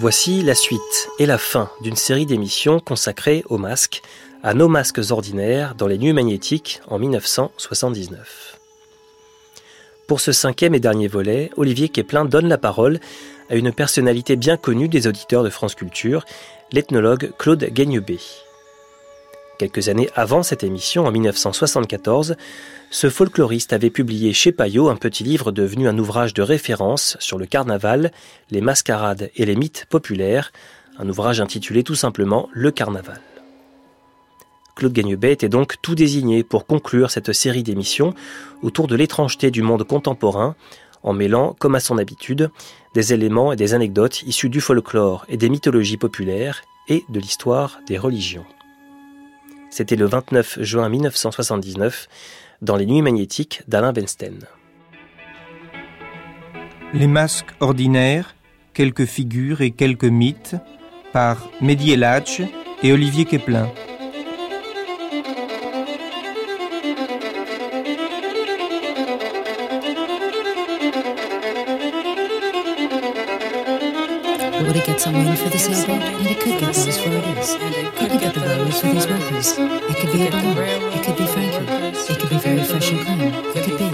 Voici la suite et la fin d'une série d'émissions consacrées aux masques, à nos masques ordinaires dans les nuits magnétiques en 1979. Pour ce cinquième et dernier volet, Olivier Keplin donne la parole à une personnalité bien connue des auditeurs de France Culture, l'ethnologue Claude Gaignebé. Quelques années avant cette émission, en 1974, ce folkloriste avait publié chez Payot un petit livre devenu un ouvrage de référence sur le carnaval, les mascarades et les mythes populaires, un ouvrage intitulé tout simplement Le Carnaval. Claude Gagnebet était donc tout désigné pour conclure cette série d'émissions autour de l'étrangeté du monde contemporain, en mêlant, comme à son habitude, des éléments et des anecdotes issus du folklore et des mythologies populaires et de l'histoire des religions. C'était le 29 juin 1979 dans les Nuits magnétiques d'Alain Bensten. Les masques ordinaires, quelques figures et quelques mythes par Mehdi Eladj et Olivier Keplin. Get someone for the sailboat? And it could get those for it is. It could get the railways for these workers. It could be a balloon. It could be Frankie. It could be very fresh and clean. It could be.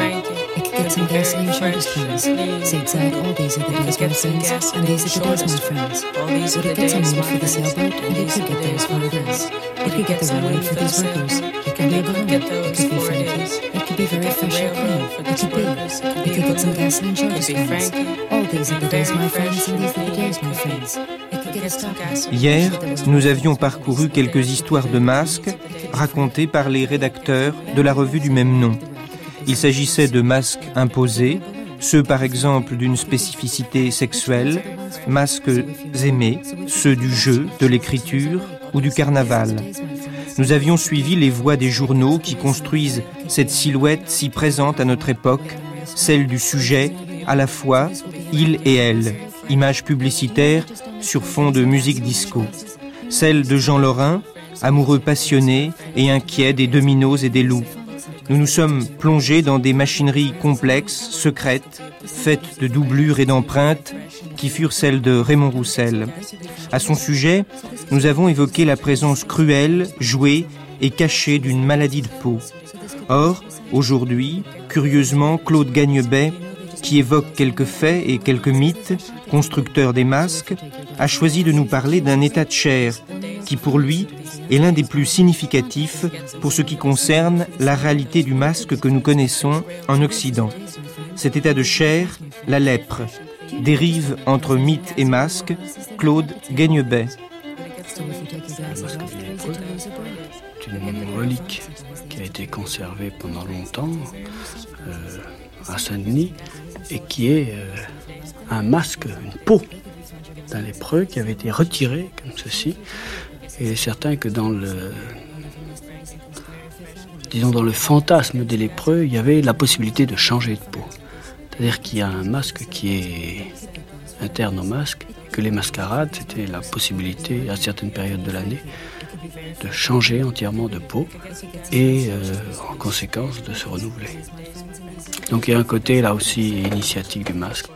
It could get some gasoline shortage plans. Zigzag, all these are the days, my friends. And these are the days, my friends. Would it get someone for the sailboat? And it could get those for it is. It could get the railway for these workers. It could be a balloon. It could be Frankie. It could be very fresh and clean. It could be. It could get some gasoline shortage plans. Hier, nous avions parcouru quelques histoires de masques racontées par les rédacteurs de la revue du même nom. Il s'agissait de masques imposés, ceux par exemple d'une spécificité sexuelle, masques aimés, ceux du jeu, de l'écriture ou du carnaval. Nous avions suivi les voix des journaux qui construisent cette silhouette si présente à notre époque, celle du sujet, à la fois il et elle, image publicitaire sur fond de musique disco. Celle de Jean Lorrain, amoureux passionné et inquiet des dominos et des loups. Nous nous sommes plongés dans des machineries complexes, secrètes, faites de doublures et d'empreintes, qui furent celles de Raymond Roussel. À son sujet, nous avons évoqué la présence cruelle, jouée et cachée d'une maladie de peau. Or, aujourd'hui, curieusement, Claude Gagnebet, qui évoque quelques faits et quelques mythes, constructeur des masques, a choisi de nous parler d'un état de chair qui, pour lui, est l'un des plus significatifs pour ce qui concerne la réalité du masque que nous connaissons en Occident. Cet état de chair, la lèpre, dérive entre mythe et masque, Claude Gagnebet. C'est une relique qui a été conservée pendant longtemps euh, à Saint-Denis et qui est euh, un masque, une peau d'un lépreux qui avait été retiré comme ceci. Et il est certain que dans le, disons dans le fantasme des lépreux, il y avait la possibilité de changer de peau. C'est-à-dire qu'il y a un masque qui est interne au masque, que les mascarades, c'était la possibilité à certaines périodes de l'année de changer entièrement de peau et euh, en conséquence de se renouveler. Donc il y a un côté là aussi initiatique du masque.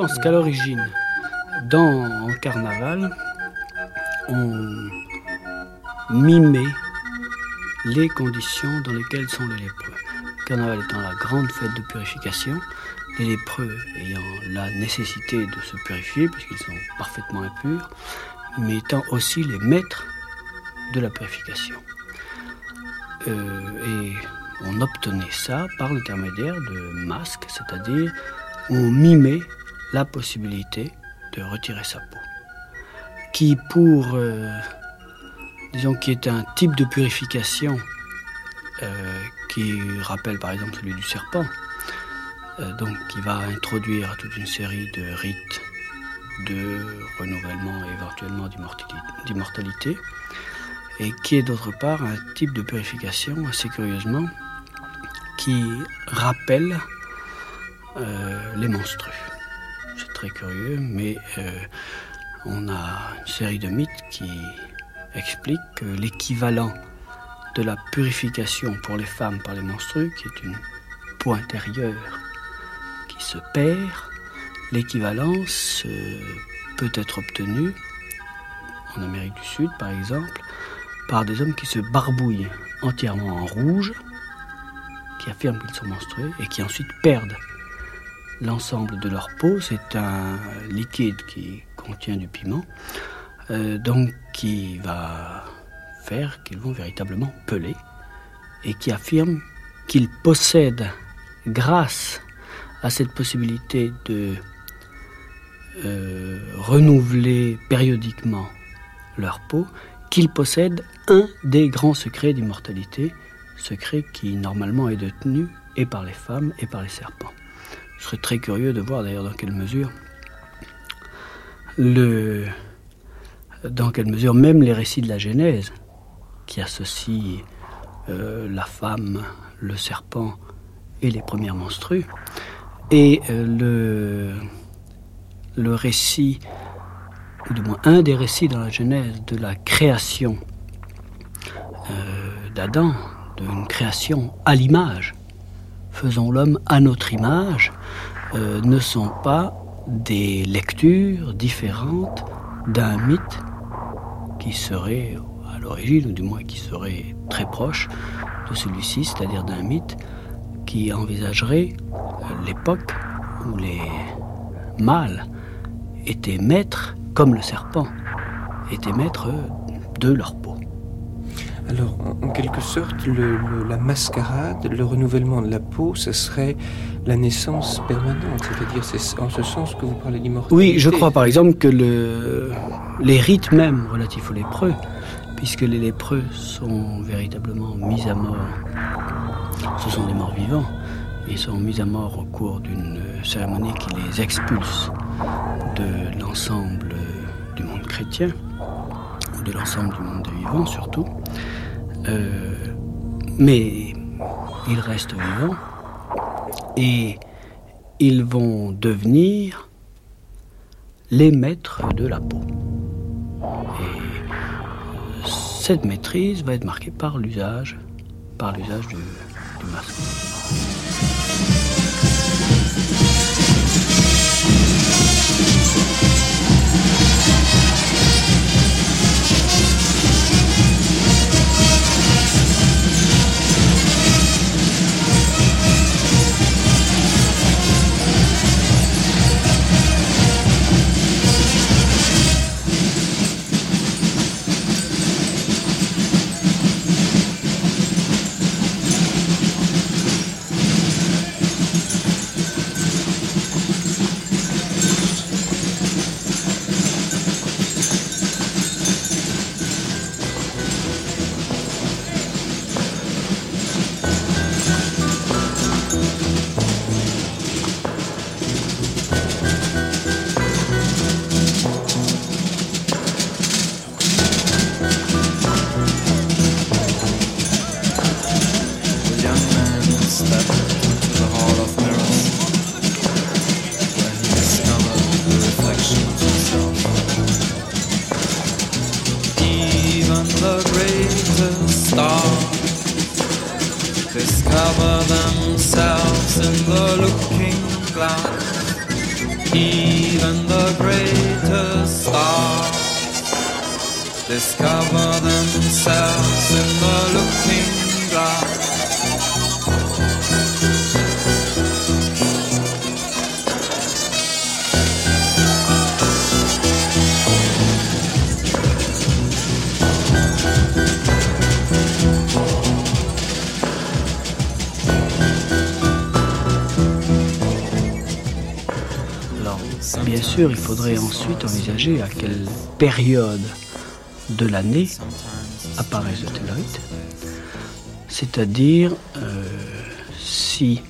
Pense qu'à l'origine, dans le carnaval, on mimait les conditions dans lesquelles sont les lépreux. Le carnaval étant la grande fête de purification, les lépreux ayant la nécessité de se purifier puisqu'ils sont parfaitement impurs, mais étant aussi les maîtres de la purification. Euh, et on obtenait ça par l'intermédiaire de masques, c'est-à-dire on mimait la possibilité de retirer sa peau, qui pour, euh, disons, qui est un type de purification euh, qui rappelle par exemple celui du serpent, donc qui va introduire toute une série de rites de renouvellement et éventuellement d'immortalité, et qui est d'autre part un type de purification assez curieusement qui rappelle euh, les monstrues. Curieux, mais euh, on a une série de mythes qui expliquent que l'équivalent de la purification pour les femmes par les monstrues, qui est une peau intérieure qui se perd, l'équivalence peut être obtenue en Amérique du Sud, par exemple, par des hommes qui se barbouillent entièrement en rouge, qui affirment qu'ils sont menstrués et qui ensuite perdent l'ensemble de leur peau. C'est un liquide qui contient du piment, euh, donc qui va faire qu'ils vont véritablement peler et qui affirment qu'ils possèdent, grâce à cette possibilité de euh, renouveler périodiquement leur peau, qu'ils possèdent un des grands secrets d'immortalité, secret qui normalement est détenu et par les femmes et par les serpents. Je serais très curieux de voir d'ailleurs dans quelle mesure dans quelle mesure même les récits de la Genèse qui associent euh, la femme, le serpent et les premières menstrues et euh, le le récit ou du moins un des récits dans la Genèse de la création euh, d'Adam, d'une création à l'image, faisons l'homme à notre image, euh, ne sont pas des lectures différentes d'un mythe qui serait à l'origine, ou du moins qui serait très proche de celui-ci, c'est-à-dire d'un mythe qui envisagerait l'époque où les mâles étaient maîtres comme le serpent, étaient maîtres de leur peau. Alors, en, quelque sorte, la mascarade, le renouvellement de la peau, ce serait la naissance permanente, c'est-à-dire c'est en ce sens que vous parlez d'immortalité. Oui, je crois par exemple que le, les rites même relatifs aux lépreux, puisque les lépreux sont véritablement mis à mort, ce sont des morts vivants, ils sont mis à mort au cours d'une cérémonie qui les expulse de l'ensemble du monde chrétien, ou de l'ensemble du monde des vivants surtout. Euh, mais ils restent vivants et ils vont devenir les maîtres de la peau. Et cette maîtrise va être marquée par l'usage, par l'usage du, du masque. Discover. Bien sûr, il faudrait ensuite envisager à quelle période de l'année apparaissent le tellurite. C'est-à-dire euh, si,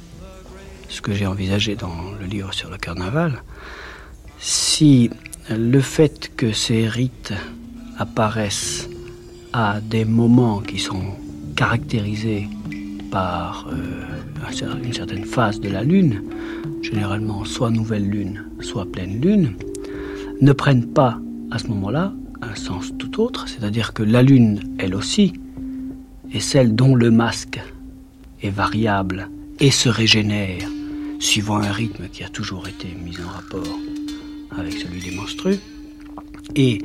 ce que j'ai envisagé dans le livre sur le carnaval, si le fait que ces rites apparaissent à des moments qui sont caractérisés par euh, une certaine phase de la Lune, généralement soit nouvelle Lune, soit pleine Lune, ne prennent pas à ce moment-là un sens tout autre, c'est-à-dire que la Lune, elle aussi, est celle dont le masque est variable et se régénère suivant un rythme qui a toujours été mis en rapport avec celui des monstrueux. Et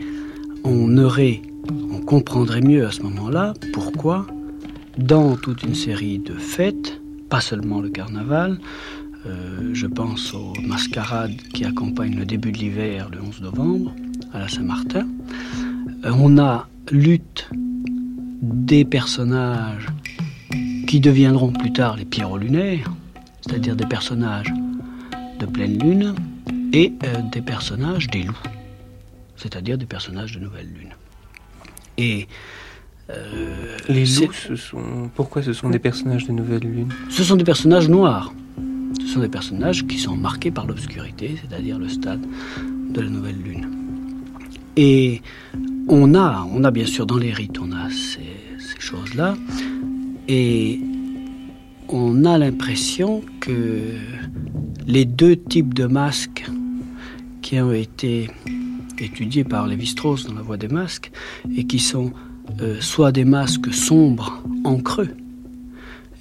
on aurait, on comprendrait mieux à ce moment-là pourquoi, dans toute une série de fêtes, pas seulement le carnaval, euh, je pense aux mascarades qui accompagnent le début de l'hiver, le 11 novembre, à la Saint-Martin. Euh, on a lutte des personnages qui deviendront plus tard les pierrots lunaires, c'est-à-dire des personnages de pleine lune, et euh, des personnages des loups, c'est-à-dire des personnages de nouvelle lune. Et les loups, ce sont... pourquoi ce sont des personnages de nouvelle lune Ce sont des personnages noirs. Ce sont des personnages qui sont marqués par l'obscurité, c'est-à-dire le stade de la nouvelle lune. Et on a, on a bien sûr dans les rites, on a ces, choses-là, et on a l'impression que les deux types de masques qui ont été étudiés par Lévi-Strauss dans la voie des masques et qui sont euh, soit des masques sombres en creux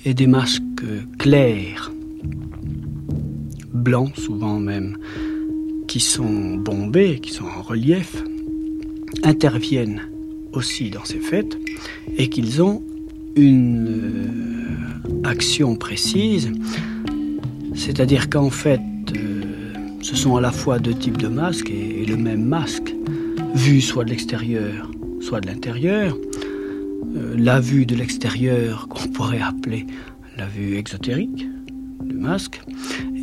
et des masques clairs blancs souvent même, qui sont bombés, qui sont en relief, interviennent aussi dans ces fêtes et qu'ils ont une euh, action précise, c'est-à-dire qu'en fait, euh, ce sont à la fois deux types de masques et, le même masque, vu soit de l'extérieur, soit de l'intérieur. Euh, la vue de l'extérieur qu'on pourrait appeler la vue exotérique, du masque,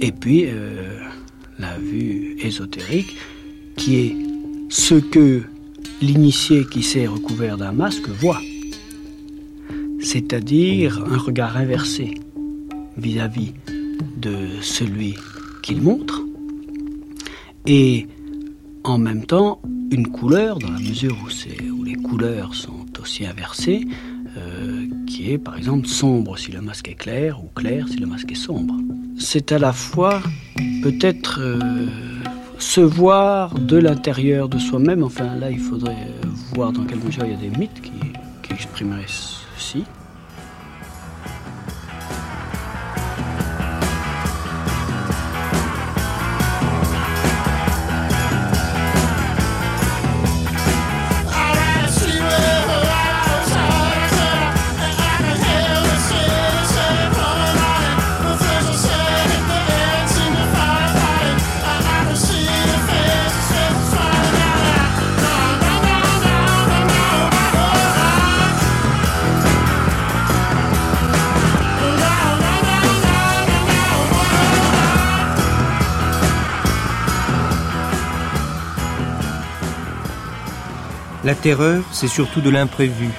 et puis la vue ésotérique, qui est ce que l'initié qui s'est recouvert d'un masque voit, c'est-à-dire un regard inversé vis-à-vis de celui qu'il montre, et en même temps une couleur, dans la mesure où, les couleurs sont aussi inversées, euh, qui est par exemple sombre si le masque est clair ou clair si le masque est sombre. C'est à la fois peut-être euh, se voir de l'intérieur de soi-même, enfin là il faudrait voir dans quelle mesure il y a des mythes qui, qui exprimeraient terreur, c'est surtout de l'imprévu,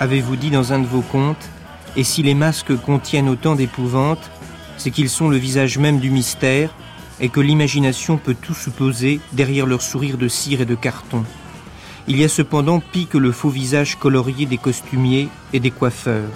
avez-vous dit dans un de vos contes, et si les masques contiennent autant d'épouvante, c'est qu'ils sont le visage même du mystère, et que l'imagination peut tout supposer derrière leur sourire de cire et de carton. Il y a cependant pis que le faux visage colorié des costumiers et des coiffeurs.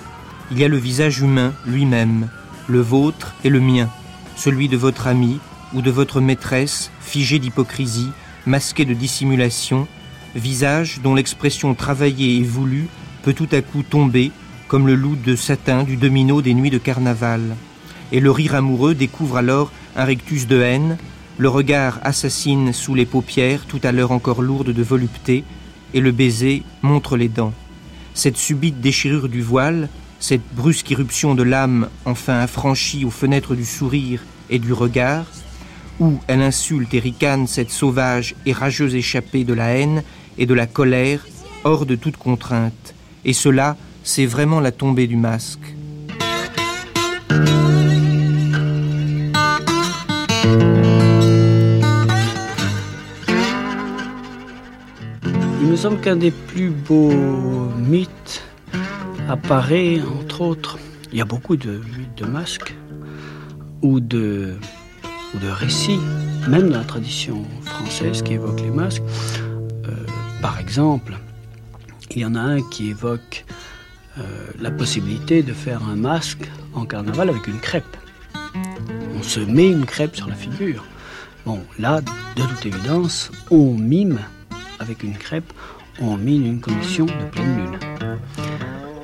Il y a le visage humain lui-même, le vôtre et le mien, celui de votre ami ou de votre maîtresse, figé d'hypocrisie, masqué de dissimulation, visage dont l'expression travaillée et voulue peut tout à coup tomber, comme le loup de satin du domino des nuits de carnaval. Et le rire amoureux découvre alors un rectus de haine, le regard assassine sous les paupières, tout à l'heure encore lourde de volupté, et le baiser montre les dents. Cette subite déchirure du voile, cette brusque irruption de l'âme enfin affranchie aux fenêtres du sourire et du regard, où elle insulte et ricane cette sauvage et rageuse échappée de la haine et de la colère, hors de toute contrainte. Et cela, c'est vraiment la tombée du masque. Il me semble qu'un des plus beaux mythes apparaît, entre autres, il y a beaucoup de mythes de masques ou de, ou de récits, même dans la tradition française qui évoque les masques. Par exemple, il y en a un qui évoque euh, la possibilité de faire un masque en carnaval avec une crêpe. On se met une crêpe sur la figure. Bon, là, de toute évidence, on mime avec une crêpe, on mime une condition de pleine lune.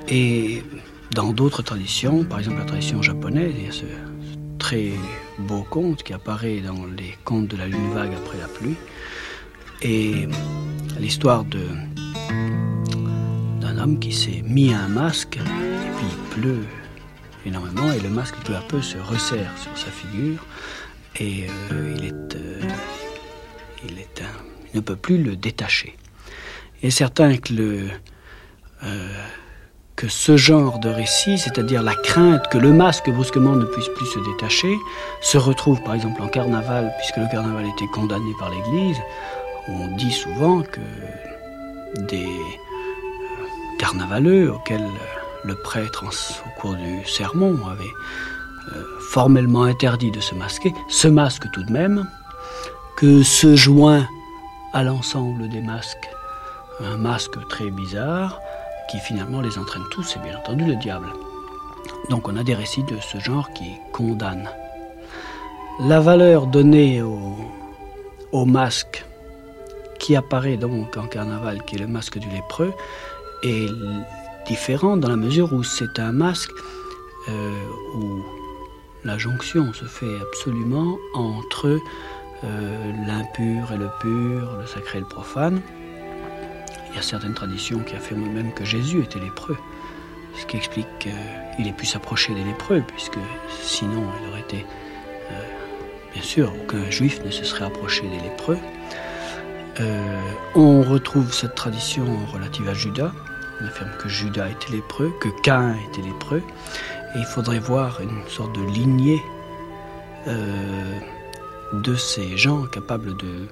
Et dans d'autres traditions, par exemple la tradition japonaise, il y a ce très beau conte qui apparaît dans les contes de la lune vague après la pluie. L'histoire de d'un homme qui s'est mis un masque et puis il pleut énormément et le masque peu à peu se resserre sur sa figure et euh, il est euh, il est ne peut plus le détacher. Et certain que le euh, que ce genre de récit, c'est-à-dire la crainte que le masque brusquement ne puisse plus se détacher, se retrouve par exemple en carnaval, puisque le carnaval était condamné par l'Église. On dit souvent que des euh, carnavaleux auxquels le prêtre, au cours du sermon, avait euh, formellement interdit de se masquer, se masque tout de même, que se joint à l'ensemble des masques un masque très bizarre qui finalement les entraîne tous, c'est bien entendu le diable. Donc on a des récits de ce genre qui condamnent. La valeur donnée au, au masque qui apparaît donc en carnaval, qui est le masque du lépreux, est différent dans la mesure où c'est un masque euh, où la jonction se fait absolument entre euh, l'impur et le pur, le sacré et le profane. Il y a certaines traditions qui affirment même que Jésus était lépreux, ce qui explique qu'il ait pu s'approcher des lépreux, puisque sinon il aurait été... euh, bien sûr, aucun juif ne se serait approché des lépreux. Euh, on retrouve cette tradition relative à Judas. On affirme que Judas était lépreux, que Caïn était lépreux. Et il faudrait voir une sorte de lignée euh, de ces gens capables de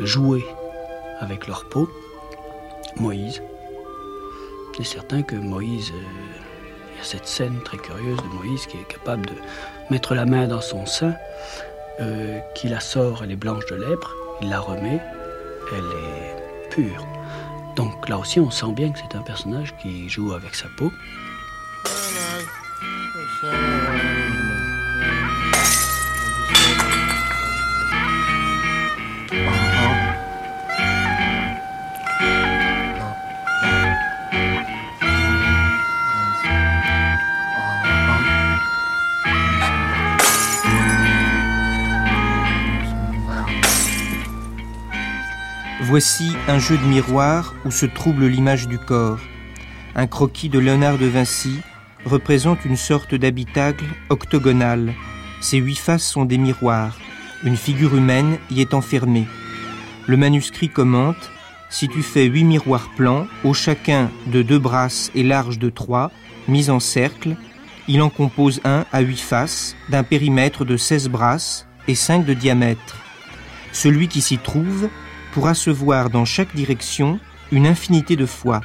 jouer avec leur peau. Moïse. C'est certain que Moïse, euh, il y a cette scène très curieuse de Moïse qui est capable de mettre la main dans son sein, qui la sort, elle est blanche de lèpre, il la remet, elle est pure. Donc là aussi, on sent bien que c'est un personnage qui joue avec sa peau. Voici un jeu de miroir où se trouble l'image du corps. Un croquis de Léonard de Vinci représente une sorte d'habitacle octogonal. Ses huit faces sont des miroirs. Une figure humaine y est enfermée. Le manuscrit commente Si tu fais huit miroirs plans, au chacun de deux brasses et large de trois, mis en cercle, il en compose un à huit faces, d'un périmètre de 16 brasses et 5 de diamètre. Celui qui s'y trouve pourra se voir dans chaque direction une infinité de fois.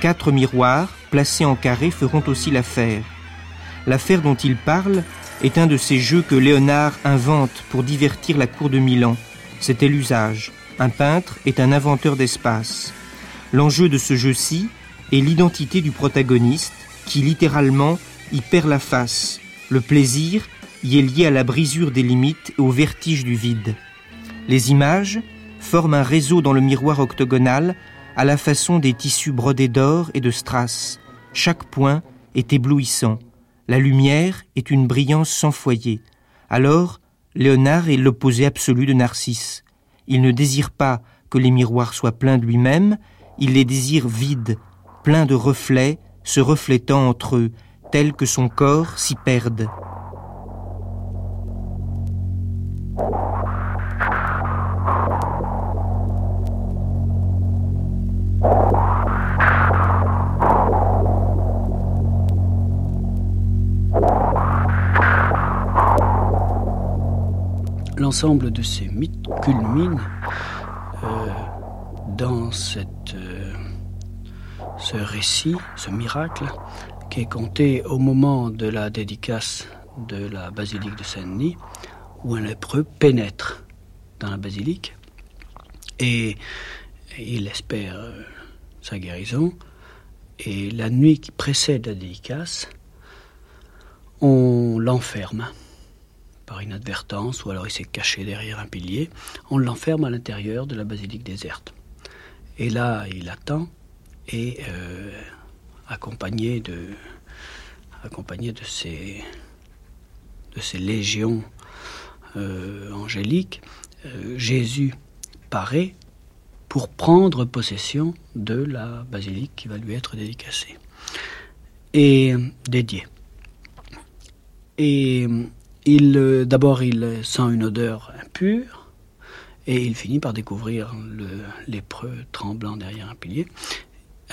Quatre miroirs, placés en carré, feront aussi l'affaire. L'affaire dont il parle est un de ces jeux que Léonard invente pour divertir la cour de Milan. C'était l'usage. Un peintre est un inventeur d'espace. L'enjeu de ce jeu-ci est l'identité du protagoniste qui littéralement y perd la face. Le plaisir y est lié à la brisure des limites et au vertige du vide. Les images forment un réseau dans le miroir octogonal à la façon des tissus brodés d'or et de strass. Chaque point est éblouissant. La lumière est une brillance sans foyer. Alors, Léonard est l'opposé absolu de Narcisse. Il ne désire pas que les miroirs soient pleins de lui-même, il les désire vides, pleins de reflets, se reflétant entre eux, tels que son corps s'y perde. L'ensemble de ces mythes culmine euh, dans euh, ce récit, ce miracle, qui est compté au moment de la dédicace de la basilique de Saint-Denis, où un lépreux pénètre dans la basilique et il espère euh, sa guérison. Et la nuit qui précède la dédicace, on l'enferme par inadvertance, ou alors il s'est caché derrière un pilier, on l'enferme à l'intérieur de la basilique déserte. Et là, il attend, et euh, accompagné de, accompagné de ces, de ces légions euh, angéliques, euh, Jésus paraît pour prendre possession de la basilique qui va lui être dédicacée et dédiée. Et euh, d'abord, il sent une odeur impure et il finit par découvrir le lépreux tremblant derrière un pilier.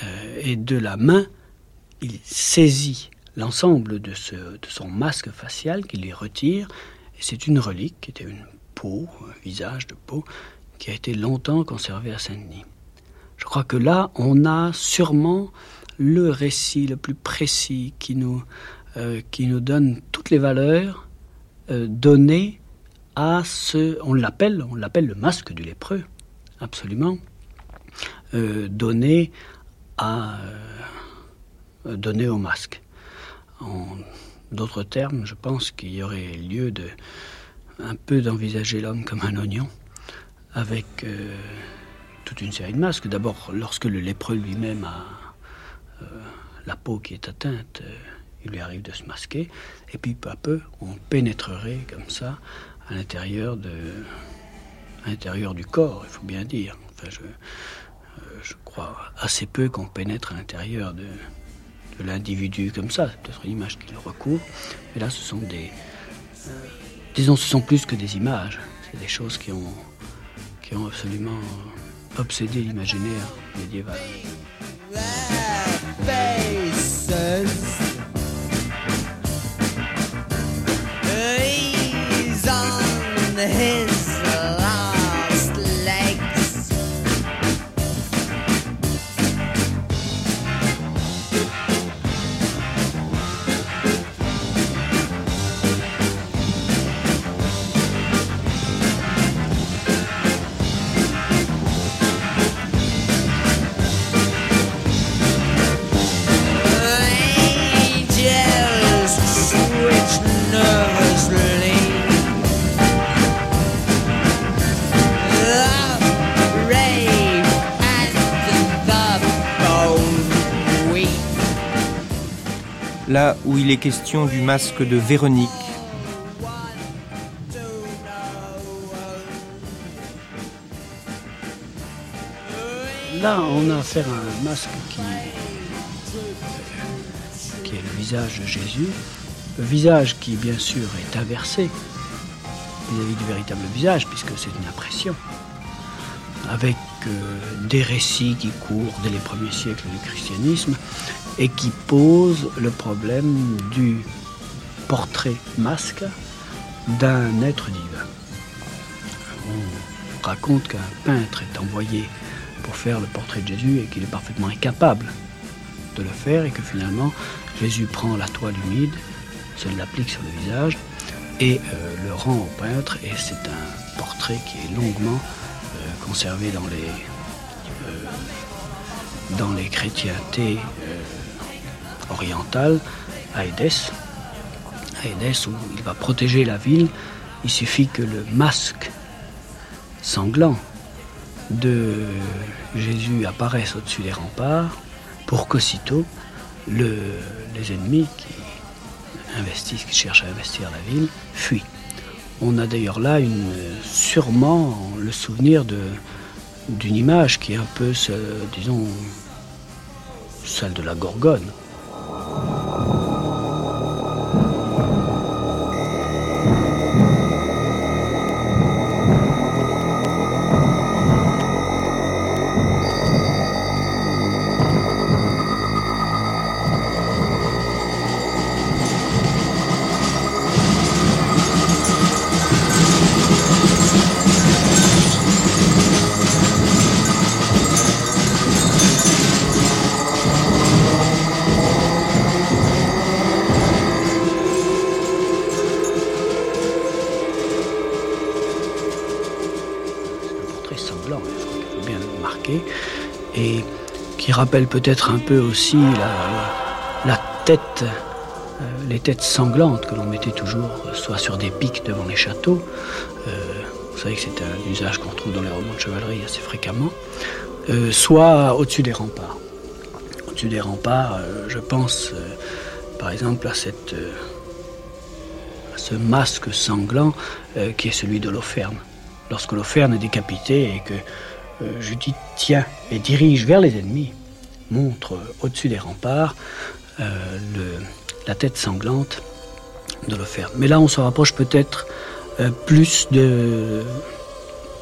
Euh, et de la main, il saisit l'ensemble de, ce, de son masque facial qu'il lui retire. Et c'est une relique qui était une peau, un visage de peau, qui a été longtemps conservé à Saint-Denis. Je crois que là, on a sûrement le récit le plus précis qui nous, euh, donne toutes les valeurs donné à ce, on l'appelle, on l'appelle le masque du lépreux, absolument, euh, donné à euh, donné au masque. En d'autres termes, je pense qu'il y aurait lieu de un peu d'envisager l'homme comme un oignon, avec toute une série de masques. D'abord, lorsque le lépreux lui-même a la peau qui est atteinte il lui arrive de se masquer, et puis peu à peu, on pénétrerait comme ça à l'intérieur du corps, il faut bien dire. Enfin, je, euh, crois assez peu qu'on pénètre à l'intérieur de, de l'individu comme ça. C'est peut-être une image qui le recouvre, mais là, ce sont des, euh, disons, ce sont plus que des images. C'est des choses qui ont, qui ont absolument obsédé l'imaginaire médiéval. the head. Là où il est question du masque de Véronique, Là, on a affaire à un masque qui, qui est le visage de Jésus. Le visage qui, bien sûr, est inversé vis-à-vis du véritable visage, puisque c'est une impression. Avec des récits qui courent dès les premiers siècles du christianisme et qui posent le problème du portrait masque d'un être divin. On raconte qu'un peintre est envoyé pour faire le portrait de Jésus et qu'il est parfaitement incapable de le faire et que finalement Jésus prend la toile humide, se l'applique sur le visage et euh, le rend au peintre et c'est un portrait qui est longuement conservé dans les euh, dans les chrétientés euh, orientales à Édesse à où il va protéger la ville il suffit que le masque sanglant de Jésus apparaisse au-dessus des remparts pour qu'aussitôt le- les ennemis qui investissent, qui cherchent à investir la ville, fuient. On a d'ailleurs là sûrement le souvenir d'une image qui est un peu, disons, celle de la Gorgone. Rappelle peut-être un peu aussi la, tête, euh, les têtes sanglantes que l'on mettait toujours, euh, soit sur des pics devant les châteaux. Euh, vous savez que c'est un usage qu'on trouve dans les romans de chevalerie assez fréquemment, soit au-dessus des remparts. Au-dessus des remparts, je pense par exemple à cette ce masque sanglant qui est celui de l'Auferne. Lorsque l'Auferne est décapité et que euh, Judith tient et dirige vers les ennemis, montre euh, au-dessus des remparts euh, la tête sanglante de l'Auferne. Mais là, on se rapproche peut-être euh, plus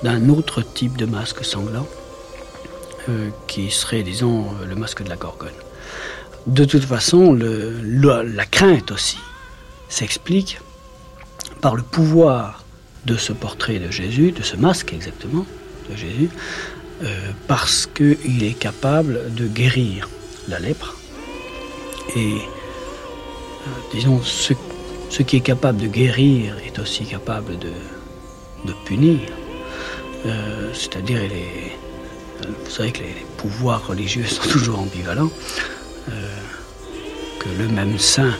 d'un autre type de masque sanglant, qui serait, disons, le masque de la Gorgone. De toute façon, la- crainte aussi s'explique par le pouvoir de ce portrait de Jésus, de ce masque exactement de Jésus, parce qu'il est capable de guérir la lèpre. Et euh, disons, ce, qui est capable de guérir est aussi capable de, punir. Euh, C'est-à-dire, euh, vous savez que les, pouvoirs religieux sont toujours ambivalents, euh, que le même saint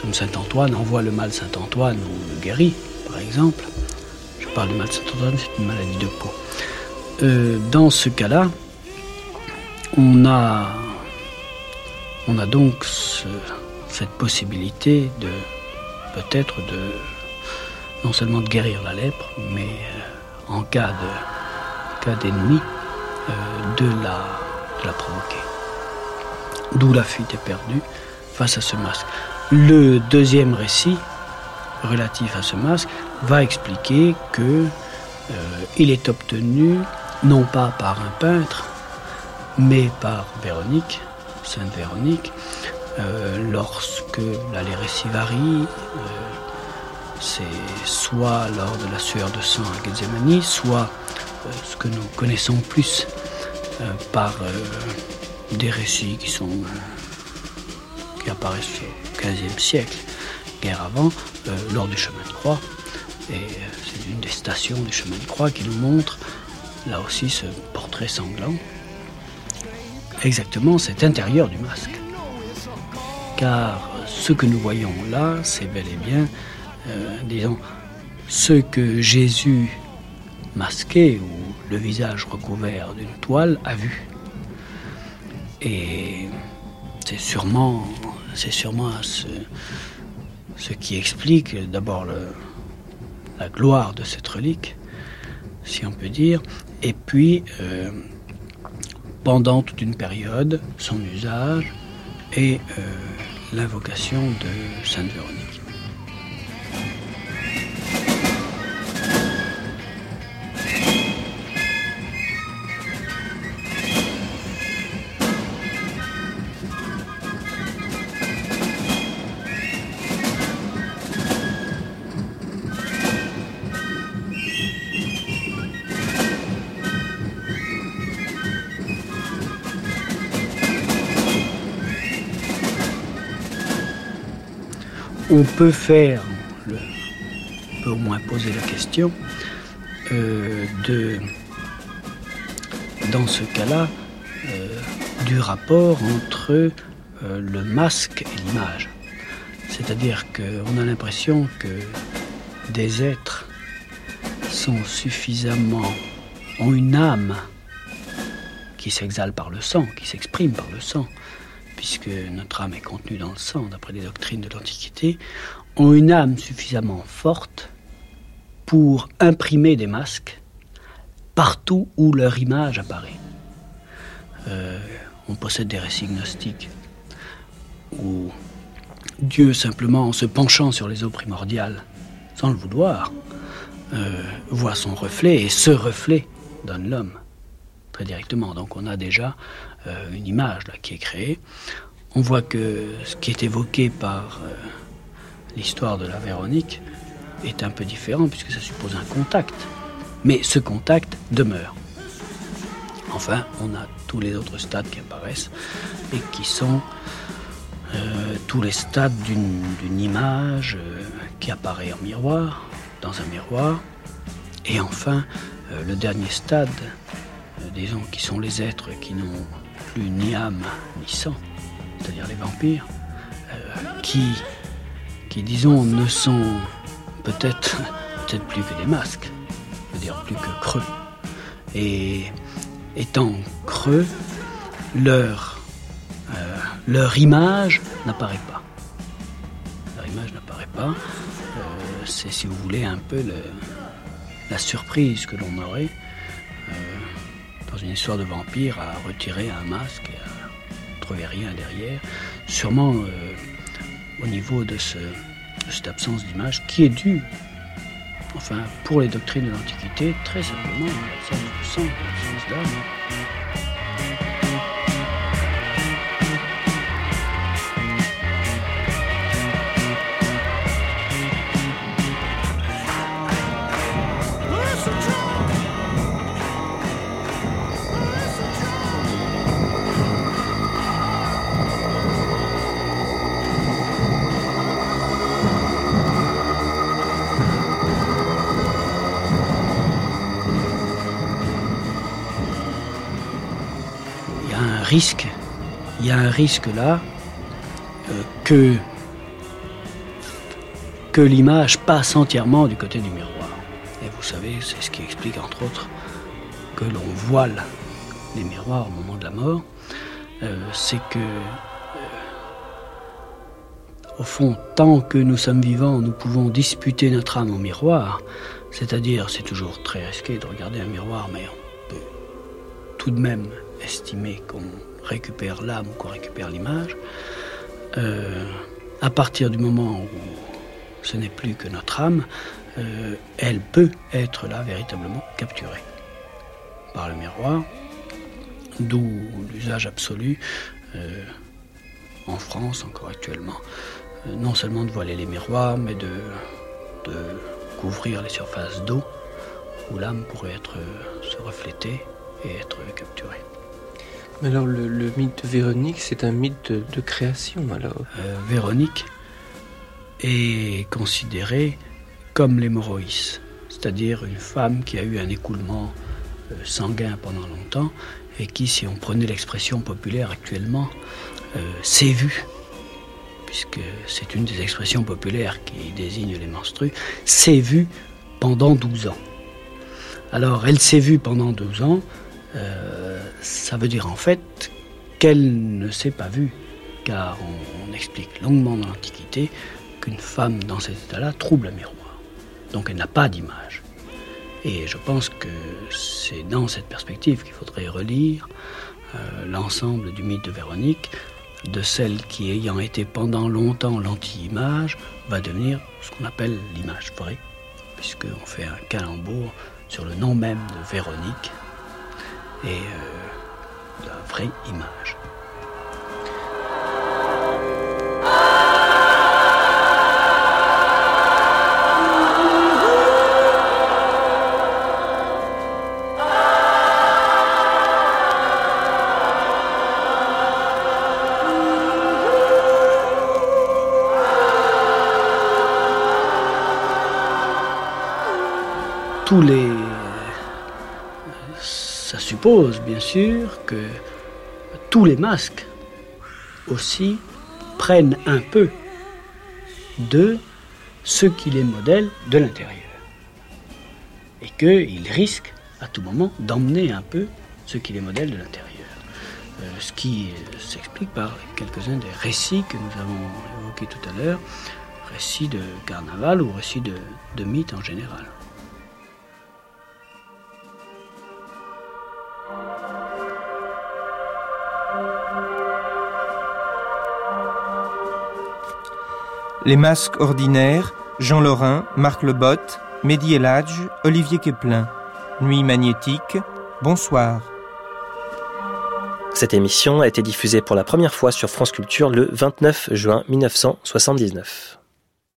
comme Saint Antoine envoie le mal Saint Antoine ou le guérit, par exemple. Je parle du mal Saint Antoine, c'est une maladie de peau. Euh, dans ce cas-là, on a, on a donc ce- cette possibilité de peut-être de non seulement de guérir la lèpre, mais euh, en cas de cas d'ennemi, euh, de la la provoquer. D'où la fuite est perdue face à ce masque. Le deuxième récit relatif à ce masque va expliquer que il est obtenu non pas par un peintre, mais par Véronique, Sainte Véronique, euh, lorsque récits varient. euh, c'est soit lors de la sueur de sang à Gethsemane, soit euh, ce que nous connaissons plus euh, par des récits qui sont qui apparaissent au XVe siècle, guerre avant, lors du chemin de croix. Et c'est une des stations du chemin de croix qui nous montre, là aussi, ce portrait sanglant. Exactement cet intérieur du masque. Car ce que nous voyons là, c'est bel et bien, euh, disons, ce que Jésus masqué ou le visage recouvert d'une toile a vu. Et c'est sûrement, c'est sûrement ce, qui explique d'abord la gloire de cette relique, si on peut dire, et puis euh, pendant toute une période, son usage et euh, l'invocation de Sainte Véronique. On peut faire, on peut au moins poser la question euh, de, dans ce cas-là, euh, du rapport entre euh, le masque et l'image. C'est-à-dire qu'on a l'impression que des êtres sont suffisamment, ont une âme qui s'exhale par le sang, qui s'exprime par le sang, puisque notre âme est contenue dans le sang, d'après les doctrines de l'Antiquité, ont une âme suffisamment forte pour imprimer des masques partout où leur image apparaît. Euh, on possède des récits gnostiques où Dieu, simplement en se penchant sur les eaux primordiales, sans le vouloir, euh, voit son reflet et ce reflet donne l'homme très directement. Donc on a déjà une image là, qui est créée. On voit que ce qui est évoqué par euh, l'histoire de la Véronique est un peu différent puisque ça suppose un contact. Mais ce contact demeure. Enfin, on a tous les autres stades qui apparaissent et qui sont euh, tous les stades d'une image euh, qui apparaît en miroir, dans un miroir. Et enfin, euh, le dernier stade, euh, disons, qui sont les êtres qui n'ont plus ni âme ni sang, c'est-à-dire les vampires, euh, qui, disons, ne sont peut-être peut-être plus que des masques, je veux dire plus que creux. Et étant creux, leur, euh, image n'apparaît pas. Leur image n'apparaît pas. Euh, C'est, si vous voulez, un peu la surprise que l'on aurait dans une histoire de vampire à retirer un masque et à trouver rien derrière. Sûrement euh, au niveau de, de cette absence d'image qui est due, enfin, pour les doctrines de l'Antiquité, très simplement à l'absence de sang, à l'absence d'âme. Il y a un risque là euh, que, que l'image passe entièrement du côté du miroir. Et vous savez, c'est ce qui explique entre autres que l'on voile les miroirs au moment de la mort. Euh, c'est que, euh, au fond, tant que nous sommes vivants, nous pouvons disputer notre âme au miroir. C'est-à-dire, c'est toujours très risqué de regarder un miroir, mais on peut tout de même estimer qu'on récupère l'âme ou qu'on récupère l'image, euh, à partir du moment où ce n'est plus que notre âme, euh, elle peut être là véritablement capturée par le miroir, d'où l'usage absolu euh, en France encore actuellement, non seulement de voiler les miroirs, mais de, couvrir les surfaces d'eau où l'âme pourrait se refléter et être capturée. Alors, le, mythe Véronique, c'est un mythe de, de création, alors Euh, Véronique est considérée comme l'hémorroïs, c'est-à-dire une femme qui a eu un écoulement euh, sanguin pendant longtemps et qui, si on prenait l'expression populaire actuellement, euh, s'est vue, puisque c'est une des expressions populaires qui désigne les menstrues, s'est vue pendant 12 ans. Alors, elle s'est vue pendant 12 ans, euh, ça veut dire en fait qu'elle ne s'est pas vue, car on, explique longuement dans l'Antiquité qu'une femme dans cet état-là trouble un miroir. Donc elle n'a pas d'image. Et je pense que c'est dans cette perspective qu'il faudrait relire euh, l'ensemble du mythe de Véronique, de celle qui, ayant été pendant longtemps l'anti-image, va devenir ce qu'on appelle l'image vraie, puisqu'on fait un calembour sur le nom même de Véronique et euh, la vraie image. tous les. Suppose, bien sûr, que tous les masques aussi prennent un peu de ce qui les modèle de l'intérieur. Et qu'ils risquent à tout moment d'emmener un peu ce qui les modèle de l'intérieur. Euh, ce qui s'explique par quelques-uns des récits que nous avons évoqués tout à l'heure, récits de carnaval ou récits de, de mythes en général. Les masques ordinaires, Jean Lorrain, Marc Lebotte, Mehdi Eladj, Olivier Keplin. Nuit magnétique, bonsoir. Cette émission a été diffusée pour la première fois sur France Culture le 29 juin 1979.